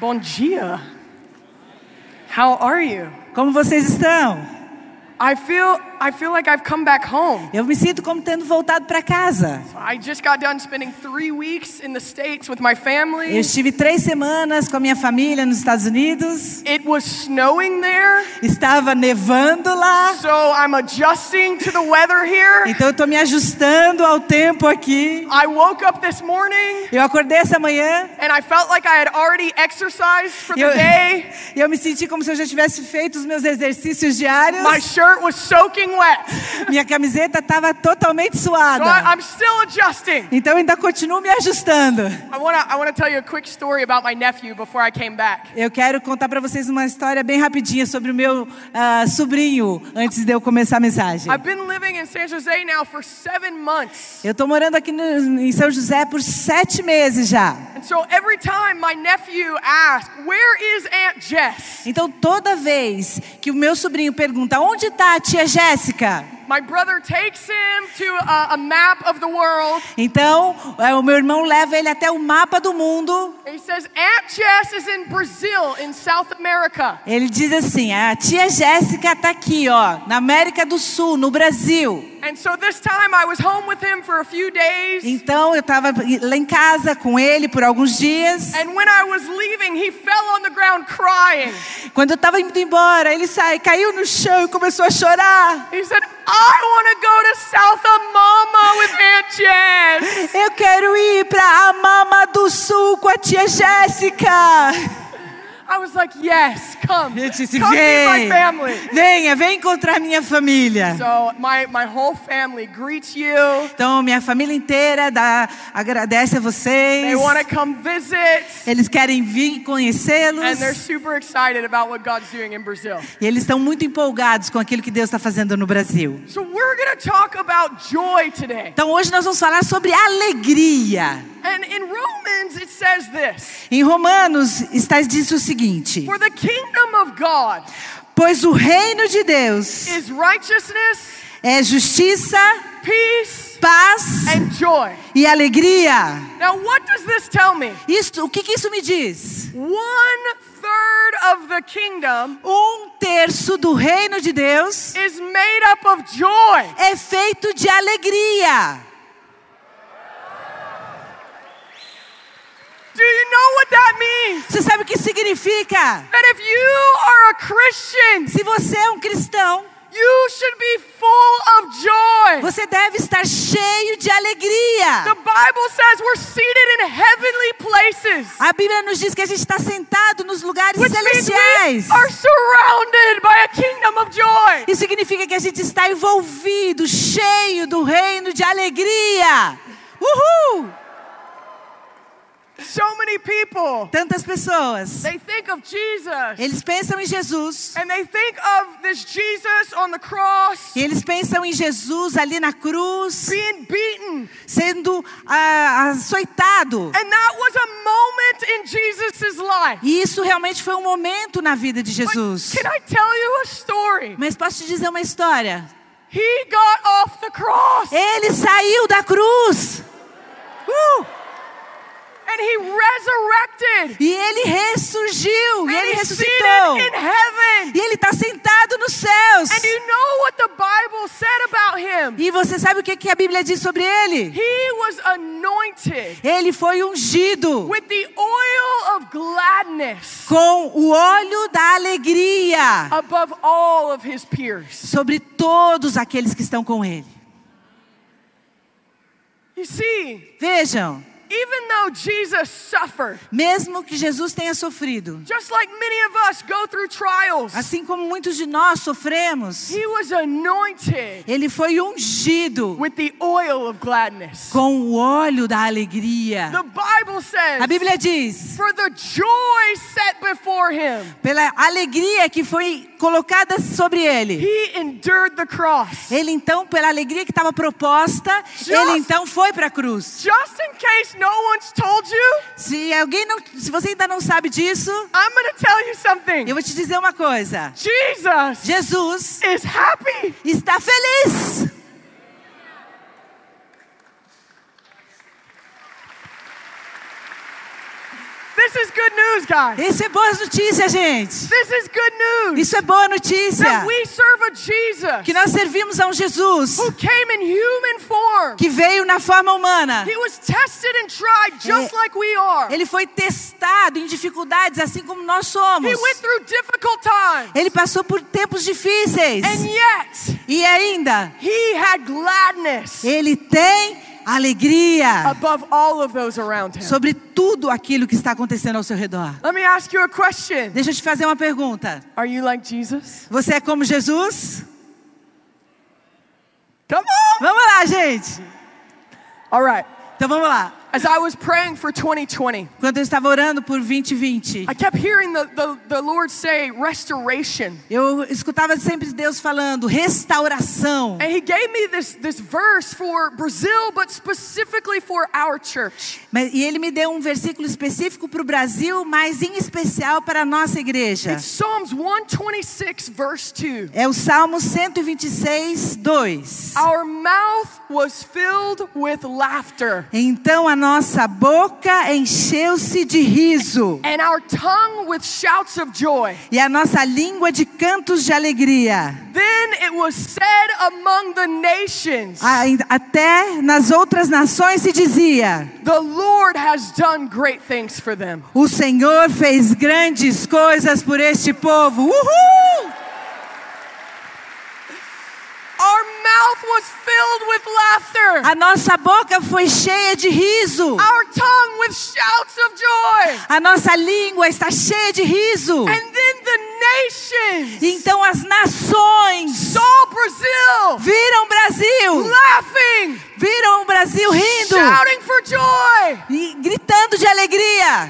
Bom dia. How are you? Como vocês estão? I feel I feel like I've come back home. Eu me sinto como tendo voltado para casa. I just got done spending three weeks in the States with my Eu family. estive três semanas com a minha família nos Estados Unidos. It was snowing there, Estava nevando lá. so I'm adjusting to the weather here. Então eu estou me ajustando ao tempo aqui. I woke up this morning Eu acordei essa manhã and I felt like I had already exercised for the eu, day. eu me senti como se eu já tivesse feito os meus exercícios diários. My shirt was soaking wet. Minha camiseta estava totalmente So suada. I, I'm still adjusting. Então ainda continuo me ajustando. I want to I wanna tell you a quick story about my nephew before I came back. Eu quero contar para vocês uma história bem rapidinha sobre o meu ah, sobrinho antes de eu começar a mensagem. I've been living in San Jose now for seven months. Eu estou morando aqui no- em São José por sete meses já. And so every time my nephew Where is Aunt Jess? Então toda vez que o meu sobrinho pergunta onde está a tia Jéssica, My brother takes him to a, a map of the world. então é, o meu irmão leva ele até o mapa do mundo. He says, Aunt Jess is in Brazil, in South America. Ele diz assim: a tia Jéssica está aqui, ó, na América do Sul, no Brasil. And so this time I was home with him for a few days. Então eu estava lá em casa com ele por alguns dias. And when I was leaving, he fell on the ground crying. Quando eu estava indo embora, ele sai, caiu no chão e começou a chorar. He said, I want to go to South Amama with Aunt Jess. Eu quero ir para a Mama do Sul com a tia Jéssica. I was like, Yes, come. Eu disse, Come vem, family. venha, vem encontrar minha família. So my, my whole family greets you. Então, minha família inteira dá, agradece a They vocês. want to come visit. Eles querem vir conhecê-los. And they're super excited about what God's doing in Brazil. E eles estão muito empolgados com aquilo que Deus está fazendo no Brasil. So we're going to talk about joy today. Então, hoje nós vamos falar sobre alegria. And in Romans, it says this Em Romanos está dito o seguinte: For the kingdom of God Pois o reino de Deus is righteousness, é justiça, peace, paz and joy. e alegria. Now, what does this tell me? Isso, o que, que isso me diz? One third of the kingdom Um terço do reino de Deus is made up of joy. é feito de alegria. Do you know what that means? Você sabe o que significa? That if you are a Christian, Se você é um cristão, you should be full of joy. você deve estar cheio de alegria. The Bible says we're seated in heavenly places, A Bíblia nos diz que a gente está sentado nos lugares which means celestiais. we are surrounded by a kingdom of joy. Isso significa que a gente está envolvido, cheio do reino de alegria. Uhul! So many people, Tantas pessoas. they think of Jesus Eles pensam em Jesus. and they think of this Jesus on the cross E eles pensam em Jesus ali na cruz, being beaten. sendo ah, açoitado. And that was a moment in Jesus' life. E isso realmente foi um momento na vida de But Jesus. can I tell you a story? Mas posso te dizer uma história? He got off the cross Ele saiu da cruz. Uh! And he resurrected. E ele ressurgiu. E ele ressuscitou. seated in heaven. E ele está sentado nos céus. And you know what the Bible said about him? E você sabe o que que a Bíblia diz sobre ele? He was anointed Ele foi ungido com o óleo da alegria above all of his peers. sobre todos aqueles que estão com ele. Vejam, even though Jesus suffered, mesmo que Jesus tenha sofrido, just like many of us go through trials, assim como muitos de nós sofremos, he was anointed ele foi ungido with the oil of gladness. com o óleo da alegria. The Bible says, A Bíblia diz, for the joy set before him, pela alegria que foi colocada sobre ele. he endured the cross. Ele então, pela alegria que estava proposta, Just- ele então foi para a cruz. Just in case no one's told you, Se alguém não, se você ainda não sabe disso, I'm going to tell you something. eu vou te dizer uma coisa. Jesus Jesus is happy. está feliz. This is good news, guys. Isso é boas notícias, gente. This is good news. Isso é boa notícia. That we serve a Jesus Que nós servimos a um Jesus who came in human form. que veio na forma humana. He was tested and tried just É. like we are. Ele foi testado em dificuldades, assim como nós somos. He went through difficult times. Ele passou por tempos difíceis. And yet, E ainda, he had gladness ele tem alegria above all of those around him. sobre tudo aquilo que está acontecendo ao seu redor. Let me ask you a question. Deixa eu te fazer uma pergunta. Are you like Jesus? Você é como Jesus? Vamos lá, gente. All right. Então vamos lá. As I was praying for 2020, Quando eu estava orando por 2020, I kept hearing the, the, the Lord say restoration. eu escutava sempre Deus falando restauração. And He gave me this, this verse for Brazil, but specifically for our church. Mas- E ele me deu um versículo específico para o Brasil, mas em especial para a nossa igreja. It's Psalms 126, verse 2. É o Salmo 126, 2. Our mouth was filled with laughter, Então a nossa boca encheu-se de riso, and our tongue with shouts of joy. e a nossa língua de cantos de alegria. Then it was said among the nations, Até nas outras nações se dizia: The Lord has done great things for them. O Senhor fez grandes coisas por este povo. Uhul! Our mouth was filled with laughter, A nossa boca foi cheia de riso. our tongue with shouts of joy. A nossa língua está cheia de riso. And then the nations Então as nações saw Brazil viram o Brasil, laughing, viram o Brasil rindo shouting for joy, e gritando de alegria.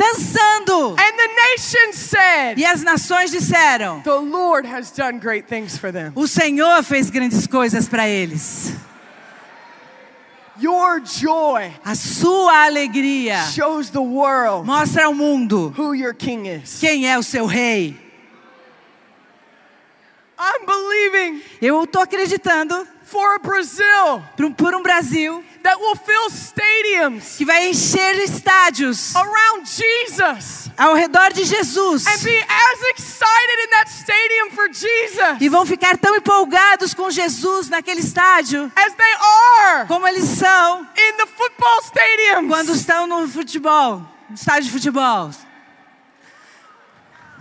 Dançando. And the nations said, E as nações disseram: The Lord has done great things for them. O Senhor fez grandes coisas para eles. Your joy A sua alegria shows the world mostra ao mundo who your king is. quem é o seu rei. I'm believing Eu estou acreditando for a Brazil por um- por um Brasil that will fill stadiums que vai encher estádios around Jesus ao redor de Jesus and be as excited in that stadium for Jesus e vão ficar tão empolgados com Jesus naquele estádio as they are como eles são in the football stadiums. quando estão no futebol, no estádio de futebol.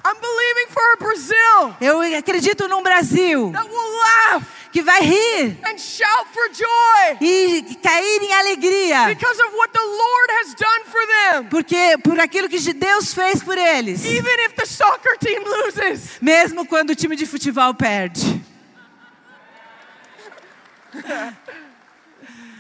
I'm believing for a Brazil Eu acredito num Brasil that will laugh que vai rir and shout for joy e cair em alegria, because of what the Lord has done for them. porque por aquilo que Deus fez por eles, Even if the soccer team loses, mesmo quando o time de futebol perde.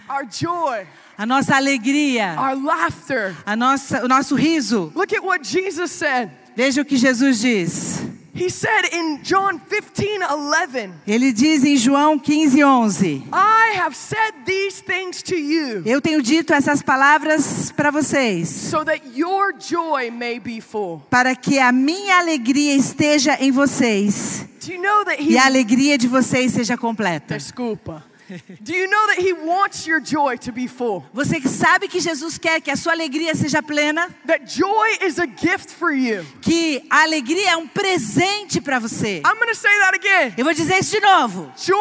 our joy, A nossa alegria, our laughter. a nossa, o nosso riso. Look at what Jesus said. Veja o que Jesus diz. He said in John 15 11, Ele diz em João 15, 11: I have said these things to you Eu tenho dito essas palavras para vocês, so that your joy may be full. para que a minha alegria esteja em vocês Do you know that e He a alegria de vocês seja completa. Desculpa. Do you know that He wants your joy to be full? Você sabe que Jesus quer que a sua alegria seja plena, That joy is a gift for you. que a alegria é um presente para você. I'm going to say that again. Eu vou dizer isso de novo. Joy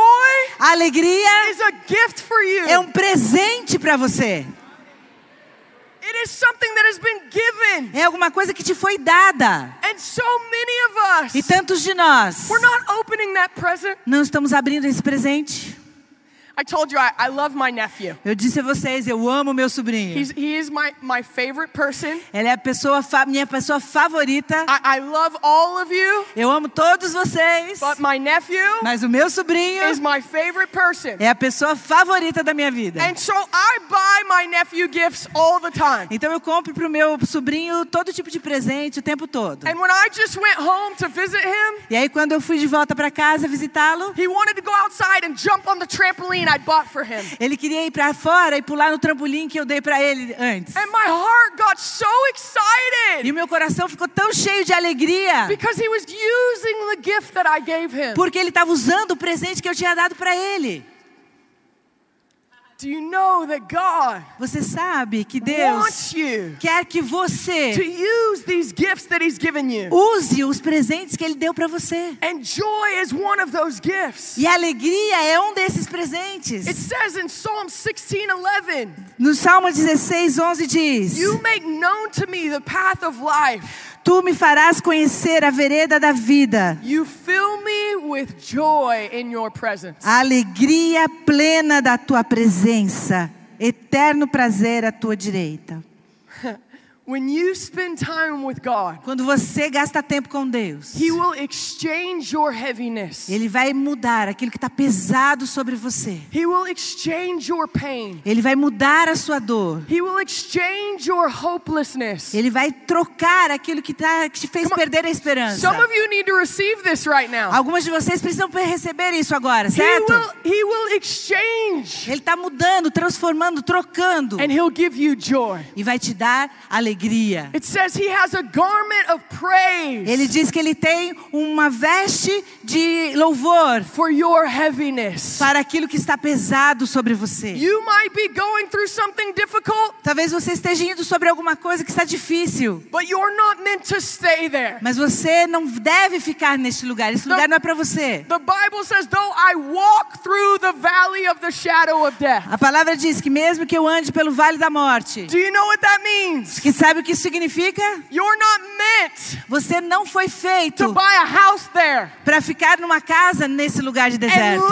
A alegria is a gift for you. é um presente para você. It is something that has been given. É alguma coisa que te foi dada. And so many of E us, tantos de nós we're not opening that present. não estamos abrindo esse presente. I told you I, I love my nephew. Eu disse a vocês, eu amo meu sobrinho. He's, he is my, my favorite person. Ele é a pessoa minha pessoa favorita. I, I love all of you, Eu amo todos vocês, but my nephew mas o meu sobrinho is my favorite person. é a pessoa favorita da minha vida. And so I buy my nephew gifts all the time. Então eu compro pro meu sobrinho todo tipo de presente o tempo todo. And when I just went home to visit him, E aí quando eu fui de volta para casa visitá-lo, he wanted to go outside and jump on the trampoline I bought for him. ele queria ir para fora e pular no trampolim que eu dei para ele antes. And my heart got so E excited o meu coração ficou tão cheio de alegria, because he was using the gift that I gave him. porque ele estava usando o presente que eu tinha dado para ele. Do you know that God Você sabe que Deus quer que to você use these gifts that He's given you? use os presentes que Ele deu para você. And joy is one of those gifts. E alegria é um desses It presentes. says in Psalm 16:11, No Salmo 16, 11 diz: "You make known to me the path of life. Tu me farás conhecer a vereda da vida, You fill me with joy in your presence." alegria plena da tua presença, eterno prazer à tua direita. When you spend time with God, Quando você gasta tempo com Deus, He will exchange your heaviness. Ele vai mudar aquilo que está pesado sobre você. He will exchange your pain. Ele vai mudar a sua dor. He will exchange your hopelessness. Ele vai trocar aquilo que, tá, que te fez perder a esperança. Some of you need to receive this right now. Algumas de vocês precisam receber isso agora, He certo? will, he will exchange Ele está mudando, transformando, trocando. and He'll give you joy. E vai te dar alegria. It says He has a garment of praise Ele diz que ele tem uma veste de louvor for your heaviness. para aquilo que está pesado sobre você. You might be going through something difficult, Talvez você esteja indo sobre alguma coisa que está difícil. but you're not meant to stay there. Mas você não deve ficar neste lugar. Esse lugar não é para você. The Bible says, though I walk through the valley of the shadow of death. A palavra diz que mesmo que eu ande pelo vale da morte, Do you know what that means? que sabe o que isso significa? You're not meant Você não foi to feito para ficar numa casa nesse lugar de deserto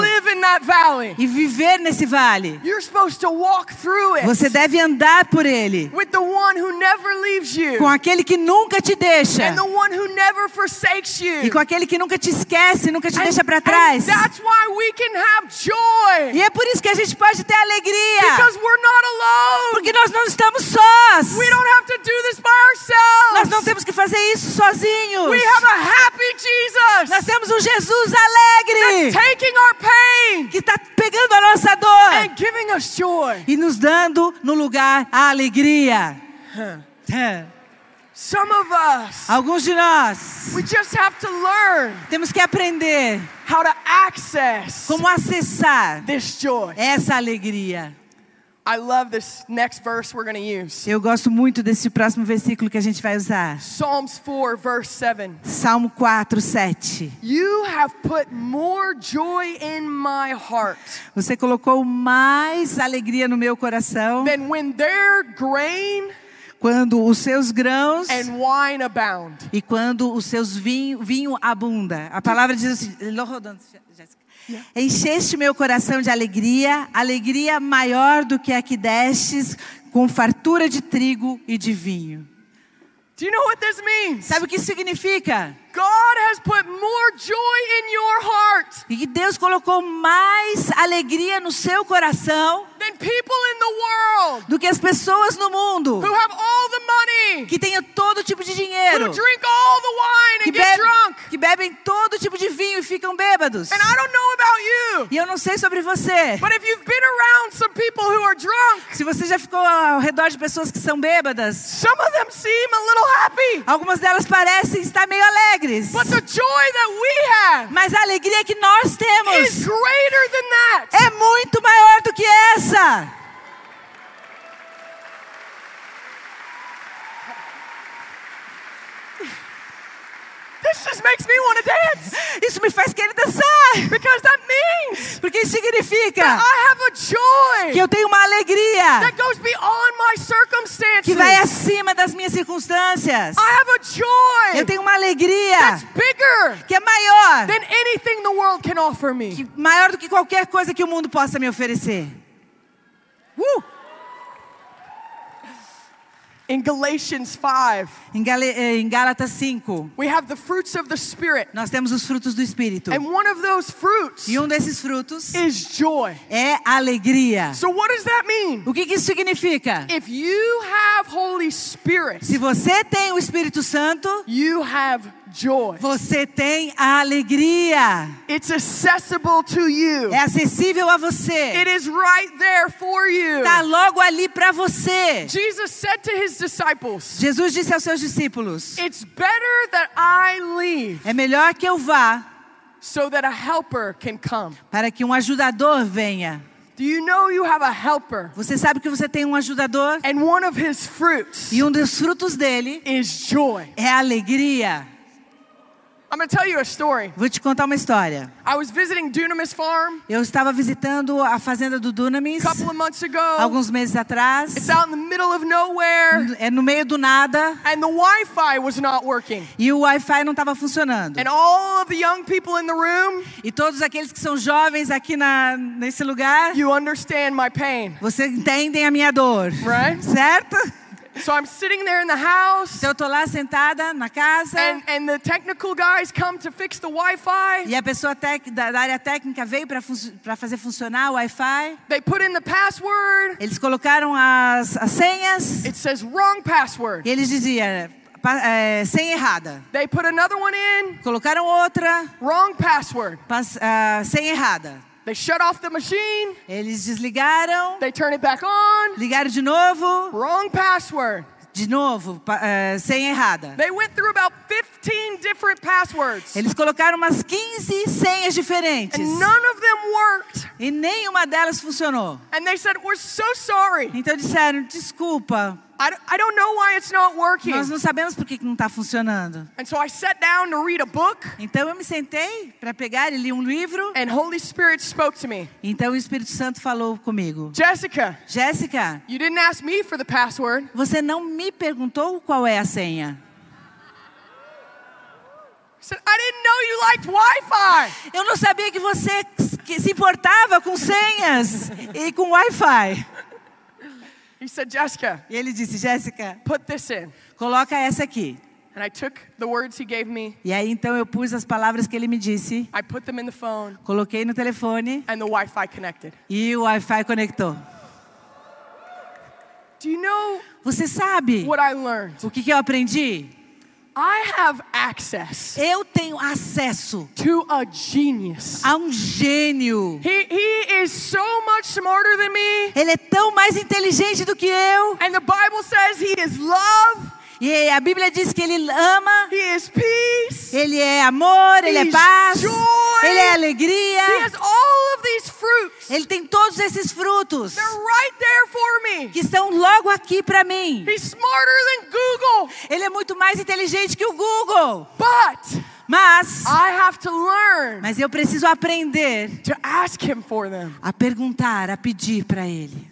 e viver nesse vale. You're supposed to walk through it Você deve andar por ele with the one who never leaves you com aquele que nunca te deixa and the one who never forsakes you. e com aquele que nunca te esquece, nunca te And- deixa para trás. that's why we can have joy E é por isso que a gente pode ter alegria, because we're not alone. porque nós não estamos sós. We don't have to Nós não temos que fazer isso sozinhos. We have a happy Jesus Nós temos um Jesus alegre taking our pain que está pegando a nossa dor and giving us joy. e nos dando no lugar a alegria. Some of us, Alguns de nós we just have to learn temos que aprender how to access como acessar this joy. essa alegria. I love this next verse we're going to use. Eu gosto muito desse próximo versículo que a gente vai usar. Psalms 4, verse 7. Salmo 4, 7. You have put more joy in my heart Você colocou mais alegria no meu coração than when their grain quando os seus grãos and wine abound. e quando os seus vinho, vinho abunda. A palavra diz assim. Encheste meu coração de alegria, alegria maior do que a que destes, com fartura de trigo e de vinho. Do you know what this means? Sabe o que isso significa? God has put more joy in your heart E que Deus colocou mais alegria no seu coração than people in the world do que as pessoas no mundo who have all the money, que tenham todo tipo de dinheiro, drink all the wine que, bebe- drunk. que bebem todo tipo de vinho e ficam bêbados. And I don't know about you, E eu não sei sobre você, but if you've been around some people who are drunk, se você já ficou ao redor de pessoas que são bêbadas, some of them seem a little happy. algumas delas parecem estar meio alegres. But the joy that we have Mas a alegria que nós is temos greater than that. é muito maior do que essa. This just makes me want to dance Isso me faz querer dançar. because that means Porque isso significa that I have a joy que eu tenho uma alegria that goes beyond my circumstances. que vai acima das minhas circunstâncias. I have a joy Eu tenho uma alegria that's bigger que é maior, than anything the world can offer me. que- maior do que qualquer coisa que o mundo possa me oferecer. Uh! In Galatians 5, Em, Gale- eh, em Gálatas 5, we have the fruits of the Spirit. nós temos os frutos do Espírito. And one of those fruits E um desses frutos is joy. é alegria. So, what does that mean? O que, que isso significa? If you have Holy Spirit, Se você tem o Espírito Santo, you have joy. você tem a alegria. It's accessible to you, É acessível a você. it is right there for you. Está logo ali para você. Jesus said to his disciples, Jesus disse aos seus discípulos: It's better that I leave É melhor que eu vá so that a helper can come. para que um ajudador venha. Do you know you have a helper? Você sabe que você tem um ajudador? And one of his fruits E um dos frutos dele is joy. é alegria. I'm going to tell you a story. Vou te contar uma história. I was visiting Dunamis Farm Eu estava visitando a fazenda do Dunamis a couple of months ago. alguns meses atrás. It's out in the middle of nowhere, É no meio do nada and the Wi Fi was not working. e o Wi-Fi não estava funcionando. And all of the young people in the room, E todos aqueles que são jovens aqui na, nesse lugar, you understand my pain, vocês entendem a minha dor, right? certo? So I'm sitting there in the house, Então eu tô lá sentada na casa and, and the technical guys come to fix the Wi Fi. e a pessoa tec, da, da área técnica veio para fazer funcionar o Wi-Fi. They put in the password, Eles colocaram as, as senhas it says wrong password. e eles diziam é, senha errada. They put another one in, Colocaram outra wrong password. pas- ah, senha errada. They shut off the machine, Eles desligaram, they turn it back on, ligaram de novo, wrong password. de novo, é, senha errada. They went through about 15 different passwords, Eles colocaram umas 15 senhas diferentes and none of them worked. e nenhuma delas funcionou. And they said, We're so sorry. Então disseram: desculpa, I, d- I don't know why it's not working. nós não sabemos por que não está funcionando. And so I sat down to read a book, Então eu me sentei para pegar e li um livro. and Holy Spirit spoke to me. Então o Espírito Santo falou comigo: Jessica, Jéssica, you didn't ask me for the password. você não me perguntou qual é a senha. I said, I didn't know you liked Wi-Fi. Eu não sabia que você que se importava com senhas e com Wi-Fi. He said, Jessica, E ele disse: Jéssica, put this in. coloca essa aqui. And I took the words he gave me, E aí então eu pus as palavras que ele me disse, I put them in the phone, coloquei no telefone and the Wi-Fi connected. e o Wi-Fi conectou. Do you know Você sabe what I learned? o que, que eu aprendi? I have access Eu tenho acesso to a genius. a um gênio. He, he is so much smarter than me. Ele é tão mais inteligente do que eu. And the Bible says he is love, E a Bíblia diz que ele ama, he is peace, ele é amor, ele é paz, joy. ele é alegria. Fruits. Ele tem todos esses frutos They're right there for me. que estão logo aqui para mim. He's smarter than Google, Ele é muito mais inteligente que o Google. but Mas, I have to learn mas eu preciso aprender to ask him for them. a perguntar, a pedir para ele.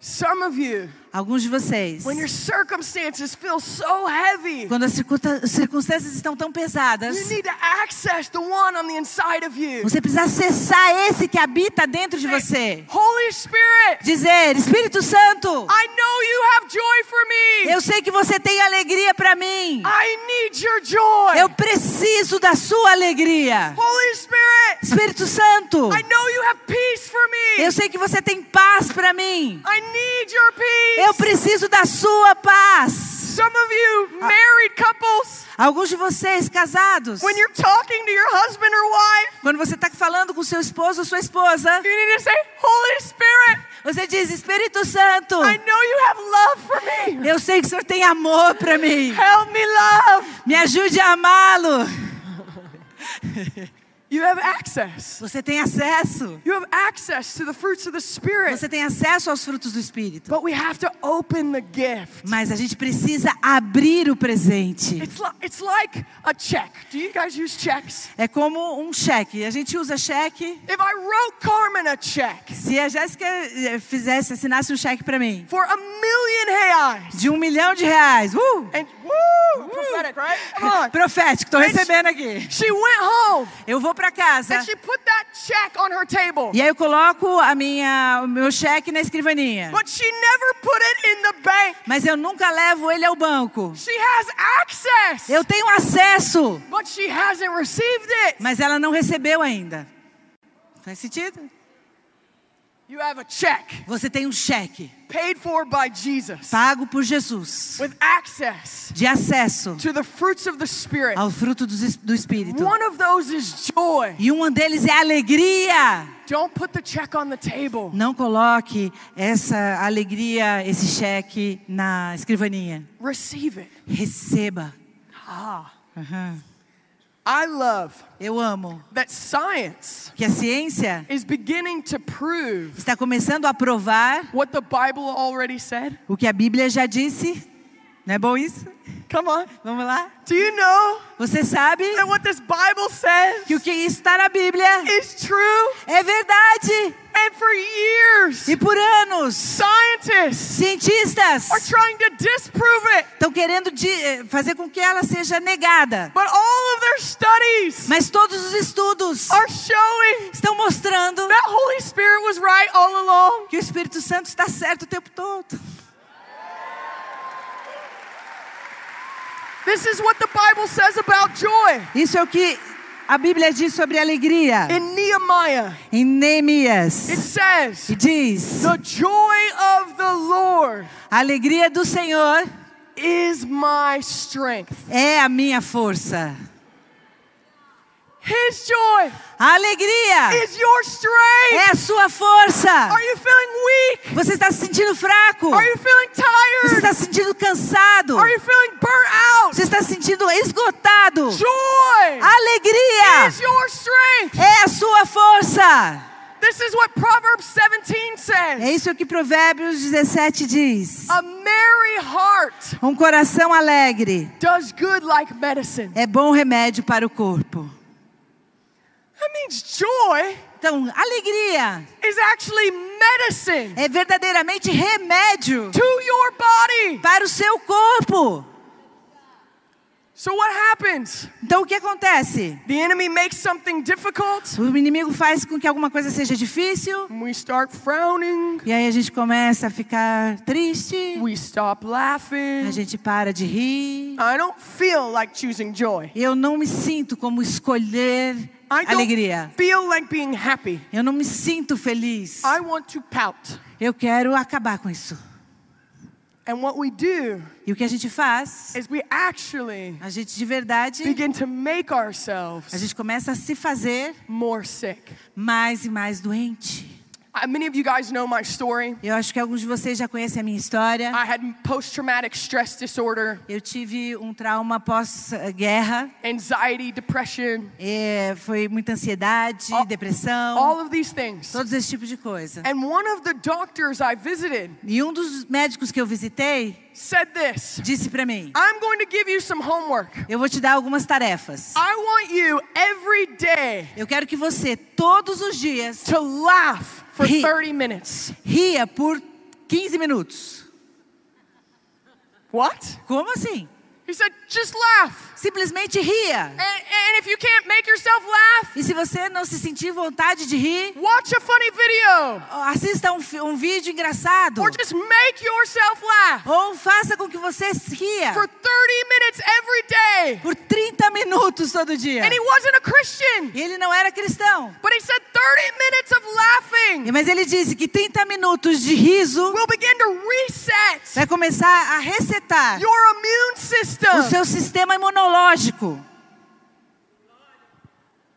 Some of you, Alguns de vocês, when your circumstances feel so heavy, quando as circunstâncias estão tão pesadas, you need to access the one on the inside of you. você precisa acessar esse que habita dentro de você. Holy Spirit, Dizer, Espírito Santo, I know you have joy for me. eu sei que você tem alegria para mim. I need your joy. Eu preciso da sua alegria. Holy Spirit, Espírito Santo, I know you have peace for me. eu sei que você tem paz para mim. I need your peace. Eu preciso da sua paz. Some of you married couples, Alguns de vocês casados, when you're talking to your husband or wife, quando você está falando com seu esposo ou sua esposa, you need to say, Holy Spirit, você diz: Espírito Santo, I know you have love for me. eu sei que o Senhor tem amor para mim. Help me love. Me ajude a amá-lo. You have access. Você tem acesso. You have access to the fruits of the Spirit. Você tem acesso aos frutos do Espírito. But we have to open the gift. Mas a gente precisa abrir o presente. It's like, it's like a check. Do you guys use checks? É como um cheque. A gente usa cheque. If I wrote Carmen a check Se a Jéssica eh, fizesse, assinasse um cheque para mim for a million reais, de um milhão de reais, uh, and woo, prophetic, right? Come on. profético, estou recebendo aqui. She went home Eu vou para casa and she put that check on her table, e aí eu coloco a minha, o meu cheque na escrivaninha. but she never put it in the bank. Mas eu nunca levo ele ao banco. She has access, Eu tenho acesso, but she hasn't received it. mas ela não recebeu ainda. Faz sentido? You have a check Você tem um cheque paid for by Jesus pago por Jesus with access de acesso to the fruits of the Spirit. ao fruto do, Espírito. One of those is joy. E um deles é alegria. Don't put the check on the table. Não coloque essa alegria, esse cheque na escrivaninha. Receive it. Receba. Ah. Aham. I love Eu amo that science que a ciência is beginning to prove está começando a provar what the Bible already said. o que a Bíblia já disse. Não é bom isso? Come on. Vamos lá? Do you know Você sabe that what this Bible says que o que está na Bíblia is true? é verdade. And for years, E por anos, scientists cientistas are trying to disprove it. estão querendo eh, fazer com que ela seja negada. But all of their studies Mas todos os estudos are showing estão mostrando that Holy Spirit was right all along. que o Espírito Santo está certo o tempo todo. This is what the Bible says about joy. Isso é o que a Bíblia diz sobre alegria. In Nehemiah, Em it Neemias, says, e diz: The joy of the Lord A alegria do Senhor is my strength. é a minha força. His joy A alegria is your strength. é a sua força. Are you feeling weak? Você está se sentindo fraco? Você está se sentindo cansado? Are you feeling burnt out? Você está se sentindo esgotado? Joy alegria é a sua força. This is what Proverbs 17 É says. isso que Provérbios 17 diz. A merry heart Um coração alegre does good like medicine. é bom remédio para o corpo. That means joy Então, alegria is actually medicine é verdadeiramente remédio to your body. para o seu corpo. So what happens? Então, o que acontece? The enemy makes something difficult. O inimigo faz com que alguma coisa seja difícil. We start frowning. E aí a gente começa a ficar triste. We stop A laughing. gente para de rir. I don't feel like choosing joy. Eu não me sinto como escolher alegria. feel like being happy. Eu não me sinto feliz. I want to pout. Eu quero acabar com isso. And what we do E o que a gente faz? is we actually A gente de verdade, begin to make a ourselves gente começa a se fazer more sick. mais e mais doente. Many of you guys know my story. Eu acho que alguns de vocês já conhecem a minha história. I had post traumatic stress disorder, Eu tive um trauma pós-guerra. anxiety, depression, É, foi muita ansiedade, All- depressão, all of these things. todos esses tipos de coisa. And one of the doctors I visited E um dos médicos que eu visitei said this disse para mim: I'm going to give you some homework. Eu vou te dar algumas tarefas. I want you every day Eu quero que você, todos os dias, to laugh for He- 30 minutes. ria por 15 minutos. What? Como assim? He said, just laugh. Simplesmente ria. And, and if you can't make yourself laugh, E se você não se sentir vontade de rir, watch a funny video assista um, um vídeo engraçado. or just make yourself laugh Ou faça com que você ria for 30 minutes every day. por 30 minutos todo dia. And he wasn't a Christian, E ele não era cristão. but he said 30 minutes of laughing Mas ele disse que 30 minutos de riso will begin to reset vai começar a resetar your immune o system. seu sistema imunológico.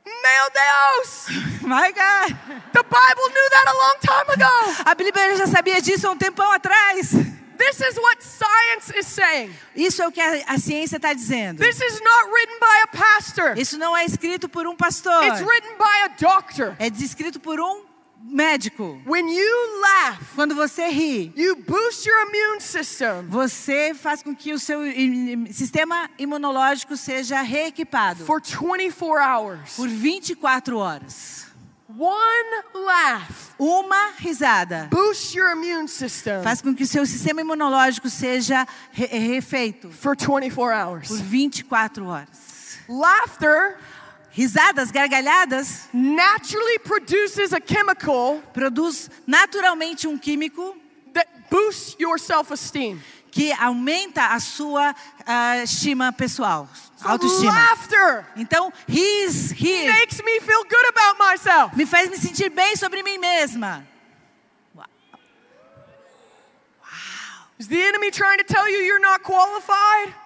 Meu Deus! My God. The Bible knew that a long time ago. A Bíblia já sabia disso há um tempão atrás. This is what science is saying. Isso é o que a, a ciência está dizendo. This is not written by a pastor. Isso não é escrito por um pastor. It's written by a doctor. É escrito por um médico. When you laugh, Quando você ri, you boost your immune system você faz com que o seu sistema imunológico seja reequipado for 24 hours. por 24 horas. One laugh Uma risada boosts your immune system faz com que o seu sistema imunológico seja re- refeito for 24 hours. por 24 horas. Laughter Risadas, gargalhadas, naturally produces a chemical produz naturalmente um químico that boosts your self-esteem. que aumenta a sua ah, estima pessoal, So autoestima. laughter Então, ris, rir, makes me feel good about myself. me faz me sentir bem sobre mim mesma. Is the enemy trying to tell you you're not qualified?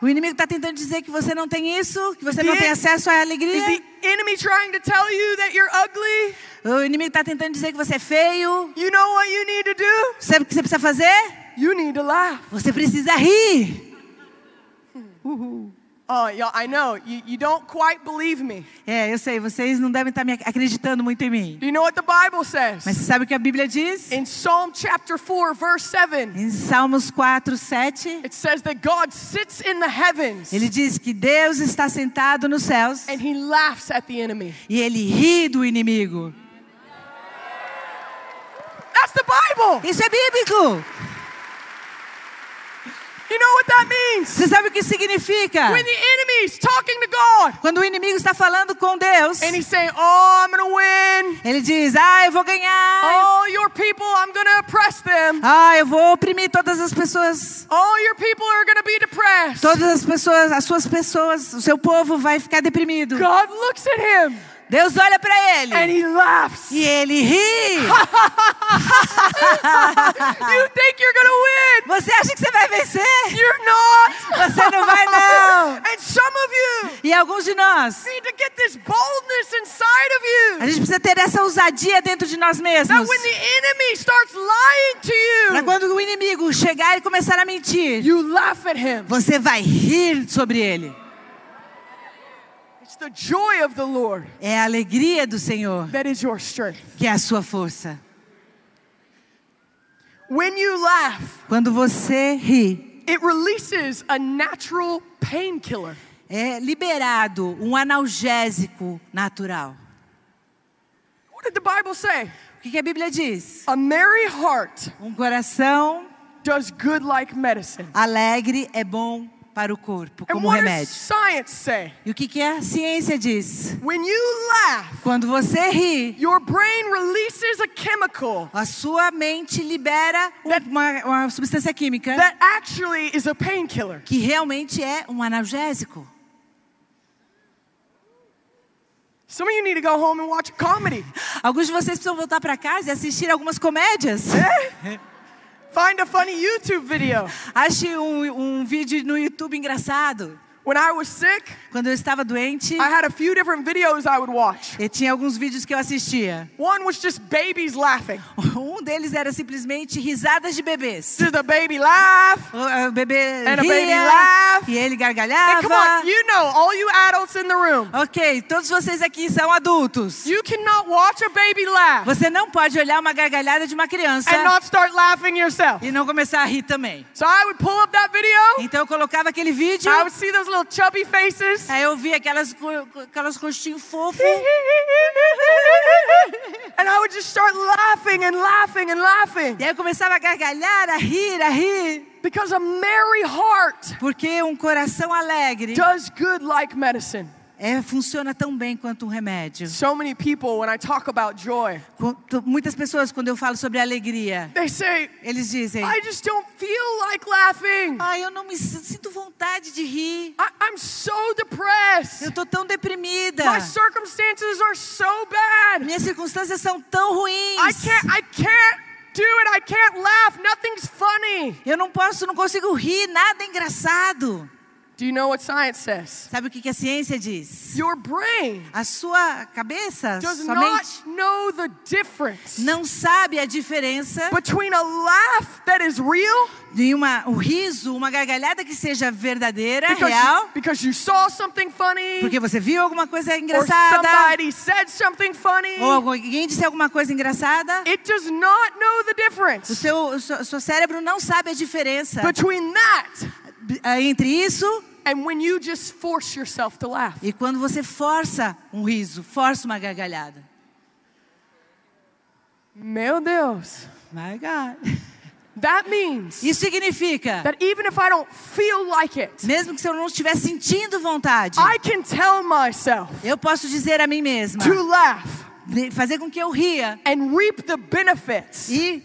O inimigo está tentando dizer que você não tem isso, que você The não tem acesso à Is alegria. the enemy trying to tell you that you're ugly? O inimigo está tentando dizer que você é feio. You know what you need to do? Sabe o que você precisa fazer? You need to laugh. Você precisa rir. Oh, I know you, you don't quite believe me. É, eu sei, vocês não devem estar me acreditando muito em mim. You know what the Bible says? Mas você sabe o que a Bíblia diz? In Psalm chapter 4, verse 7, Em Salmos 4, 7, it says that God sits in the heavens ele diz que Deus está sentado nos céus and he laughs at the enemy. e ele ri do inimigo. That's the Bible. Isso é bíblico. You know what that means? Você sabe o que significa? When the enemy's talking to God Quando o inimigo está falando com Deus, and he's saying, Oh, I'm to win. ele diz: Ah, eu vou ganhar. All your people, I'm to oppress them. Ah, eu vou oprimir todas as pessoas. All your people are to be depressed. Todas as pessoas, as suas pessoas, o seu povo vai ficar deprimido. God looks at him Deus olha para and ele he laughs. e ele ri. You think you're to win. Você acha que você vai vencer? You're not. Você não vai não. And some of you E alguns de nós, need to get this boldness inside of you. a gente precisa ter essa ousadia dentro de nós That mesmos. when the enemy starts lying to you, quando o inimigo chegar e começar a mentir, you laugh at him. você vai rir sobre ele. The joy of the Lord É a alegria do Senhor that is your strength. que é a sua força. When you laugh, Quando você ri, it releases a natural painkiller. é liberado um analgésico natural. What did the Bible say? O que que a Bíblia diz? A merry heart Um coração does good like medicine. alegre é bom para o corpo, como remédio. E o que que a ciência diz? When you laugh, Quando você ri, your brain releases a chemical a sua mente libera That- uma, uma substância química that actually is a painkiller. que realmente é um analgésico. Some of you need to go home and watch comedy. Alguns de vocês precisam voltar para casa e assistir algumas comédias. Find a funny YouTube video. Ache um, um vídeo no YouTube engraçado. When I was sick, Quando eu estava doente, I had a few different videos I would watch. eu tinha alguns vídeos que eu assistia. One was just babies laughing. Um deles era simplesmente risadas de bebês. Did the baby laugh? O, o bebê And a ria, baby laugh. e ele And gargalhava. come on, you know, all you adults in the room, Ok, todos vocês aqui são adultos. you cannot watch a baby laugh Você não pode olhar uma gargalhada de uma criança and not start laughing yourself. e não começar a rir também. So I would pull up that video. Então eu colocava aquele vídeo, I would see those little chubby faces. aí eu via aquelas, aquelas rostinhos fofos. and I would just start laughing and laughing and laughing. E aí eu começava a gargalhar, a rir, a rir. Because a merry heart Porque um coração alegre does good like medicine. É, funciona tão bem quanto um remédio. So many people, when I talk about joy, Muitas pessoas, quando eu falo sobre alegria, they say, eles dizem: I just don't feel like laughing. Ai, eu não me sinto vontade de rir. I, I'm so depressed. Eu tô tão deprimida. My circumstances are so bad. Minhas circunstâncias são tão ruins. I can't, I can't do it. I can't laugh. Nothing's funny. Eu não posso, não consigo rir, nada é engraçado. Do you know what science says? Sabe o que que a ciência diz? Your brain A sua cabeça, does sua not know the difference não sabe a diferença between a laugh that is real de uma, um riso, uma gargalhada que seja verdadeira, because real, you, because you saw something funny porque você viu alguma coisa or engraçada, somebody said something funny. ou alguém disse alguma coisa engraçada. It does not know the O difference seu, o seu, o seu cérebro não sabe a diferença between that ah, entre isso and when you just force yourself to laugh. e quando você força um riso, força uma gargalhada. Meu Deus. My God. That means Isso significa, that even if I don't feel like it, mesmo que se eu não estiver sentindo vontade, I can tell myself eu posso dizer a mim mesma, to laugh fazer com que eu ria and reap the benefits e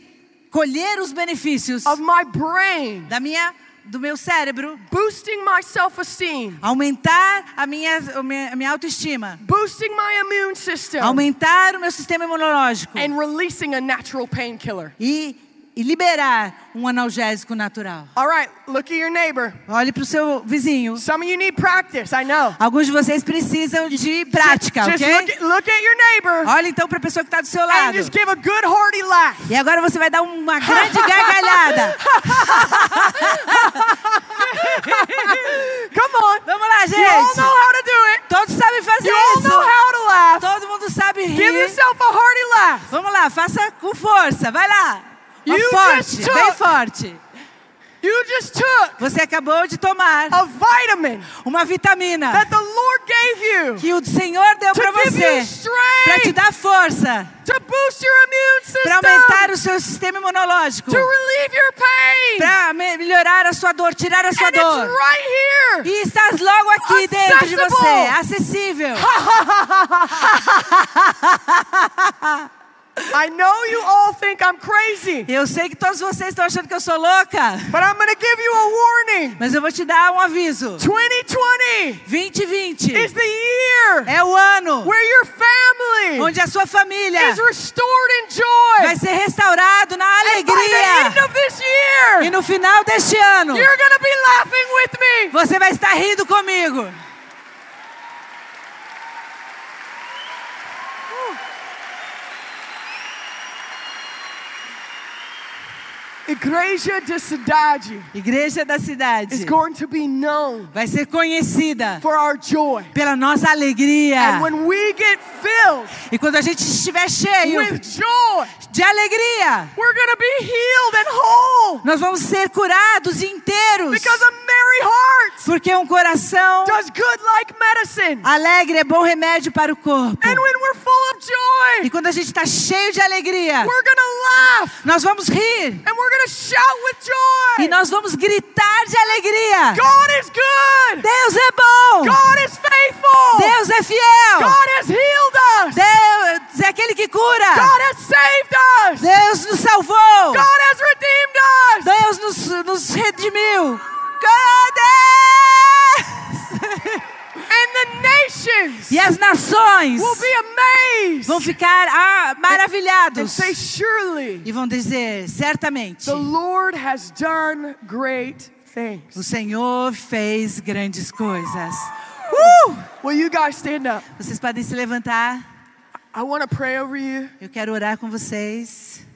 colher os benefícios of my brain, da minha, do meu cérebro, boosting my self esteem, aumentar a minha, a minha, a minha autoestima, boosting my immune system, aumentar o meu sistema imunológico and releasing a natural painkiller. e, e liberar um analgésico natural. All right, look at your neighbor. Olhe para o seu vizinho. Some of you need practice, I know. Alguns de vocês precisam de prática, just, ok? Look at, look at your neighbor. Olhe então para a pessoa que está do seu lado. And just give a good hearty laugh. E agora você vai dar uma grande gargalhada. Come on. Vamos lá, gente. You all know how to do it. Todos sabem fazer you isso. All know how to laugh. Todo mundo sabe rir. Give yourself a hearty laugh. Vamos lá, faça com força. Vai lá. You forte, just bem forte. You just took Você acabou de tomar a vitamin uma vitamina that the Lord gave you que o Senhor deu para você para te dar força, para aumentar o seu sistema pain. para me- melhorar a sua dor, tirar a sua And dor. right here. E está logo aqui dentro de você, Accessible. acessível. I know you all think I'm crazy, Eu sei que todos vocês estão achando que eu sou louca, but I'm to give you a warning. mas eu vou te dar um aviso. 2020 2020 is the year é o ano where your family onde a sua família is restored in joy. vai ser restaurado na And by the end alegria. of this year, E no final deste ano, you're to be laughing with me. você vai estar rindo comigo. Igreja de Cidade Igreja da is cidade going to be known vai ser conhecida for our joy. pela nossa alegria. And when we get filled E quando a gente estiver cheio with joy, de alegria, we're going to be healed and whole nós vamos ser curados inteiros. because a merry heart Porque um coração does good like medicine. alegre é bom remédio para o corpo. And when we're full of E joy, quando a gente está cheio de alegria, we're going to laugh nós vamos rir. and we're going to shout with joy. E nós vamos gritar de alegria. God is good. Deus é bom. God is. Deus é fiel. God has healed us. Deus é aquele que cura. God. Deus nos salvou. God. Deus nos, nos redimiu. The nations E as nações will be amazed vão ficar ah, and maravilhados say, e vão dizer: certamente, the Lord has done great o. Senhor fez grandes coisas. Woo! Will you guys stand up? Vocês podem se levantar. I want to pray over you. Eu quero orar com vocês.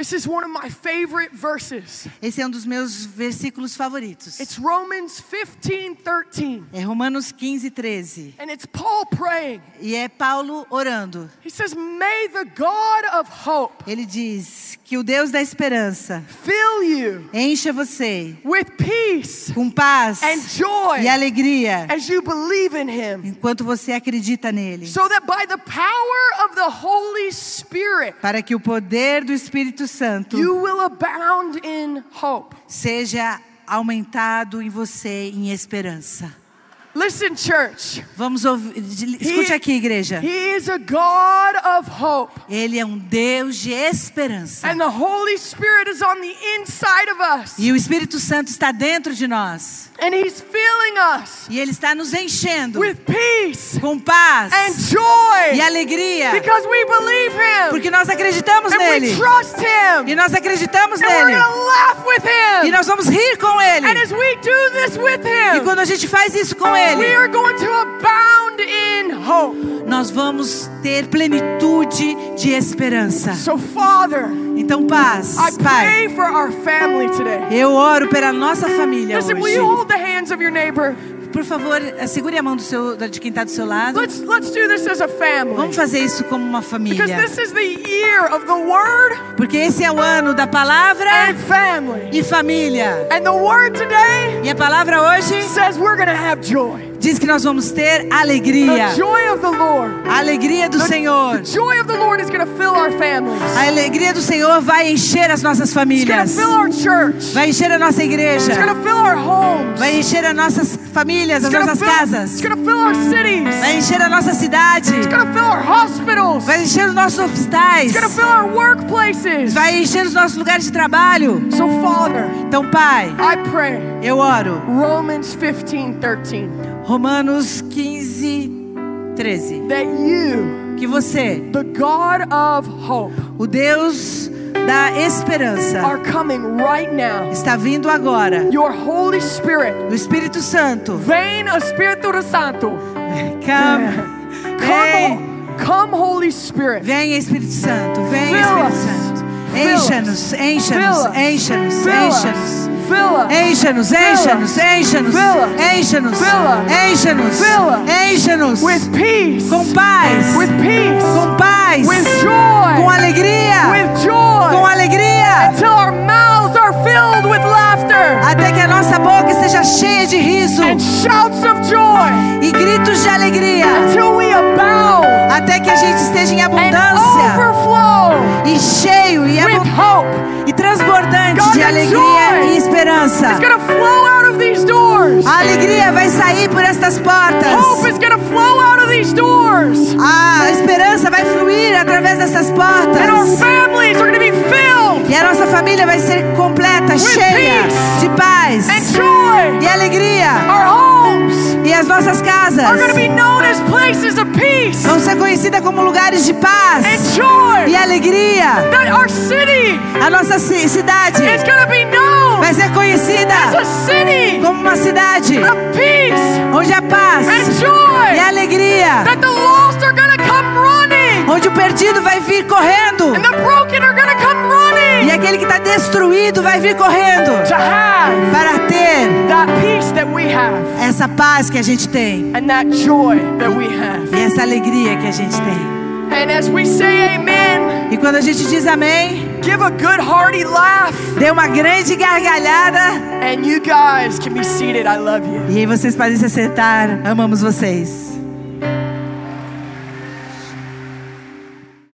This is one of my favorite verses. Esse é um dos meus versículos favoritos. It's Romans 15 13. É Romanos 15, 13. And it's Paul praying. E é Paulo orando. He says, May the God of hope Ele diz que o Deus da esperança fill you encha você with peace com paz and joy e alegria as you believe in him. enquanto você acredita nele. So that by the power of the Holy Spirit, Para que o poder do Espírito Santo you will abound in hope. seja aumentado em você em esperança. Listen, church. Vamos ouvir, escute aqui, igreja. He is a God of hope. Ele é um Deus de esperança. And the Holy Spirit is on the inside of us. E o Espírito Santo está dentro de nós. And He's filling us E ele está nos enchendo with peace com paz and joy e alegria. because we believe Him Porque nós acreditamos and we nele. trust E Him nós acreditamos and we're nele. to laugh with E Him. nós vamos rir com ele. And as we do this with E Him, quando a gente faz isso com we ele, are going to abound in hope. Nós vamos ter plenitude de esperança. So, Father, Então, paz, I Pai. pray for our family today. Eu oro pela nossa família Listen, will you hoje. hold the hands of your neighbor? Por favor, segure a mão do seu, de quem está do seu lado. Let's let's do this as a family. Vamos fazer isso como uma Because família. this is the year of the word Porque esse é o ano da palavra and family. e família. And the word today E a palavra hoje says we're going to have joy. Diz que nós vamos ter alegria. A alegria do Senhor. A alegria do Senhor vai encher as nossas famílias. Vai encher a nossa igreja. Vai encher as nossas famílias, as nossas casas. Vai encher a nossa cidade. Hospitals. Vai encher os nossos hospitais. It's fill our workplaces. Vai encher os nossos lugares de trabalho. So, Father, Então, Pai, I pray eu oro. Romans 15 13 Romanos 15, 13. that you, Que você, the God of hope, o Deus da esperança, are coming right now. está vindo agora. Your Holy Spirit, O Espírito Santo, vem Espírito Santo. come. Come, come Holy Spirit. Vem Espírito Santo, vem Fill Espírito us. Santo. Encha-nos, encha-nos, encha-nos, encha-nos. Encha-nos, encha-nos, encha-nos, encha-nos, encha-nos, encha-nos with peace. com paz, with peace. com paz, with joy. com alegria, with joy. com alegria, Until our mouths are filled with laughter até que a nossa boca esteja cheia de riso. E gritos de alegria, até que a gente esteja em abundância. e cheio e, e transbordante God, de alegria joy. e esperança. A alegria vai sair por estas portas. A esperança vai fluir através dessas And our portas. families are going to be filled E a nossa família vai ser completa, With cheia de paz and joy. e alegria. E as nossas casas vão ser conhecidas como lugares de and paz joy. e alegria. That our city A nossa ci- cidade is be known vai ser conhecida as a city como uma cidade of peace onde há paz and e joy. alegria. That the lost are come running Onde o perdido vai vir correndo and the broken are come e aquele que está destruído vai vir correndo para ter that peace that we have essa paz que a gente tem and that joy that we have. e essa alegria que a gente tem. And as we say amen, E quando a gente diz amém, give a good hearty laugh. dê uma grande gargalhada And you guys can be seated. I love you. e aí vocês podem se sentar. Amamos vocês.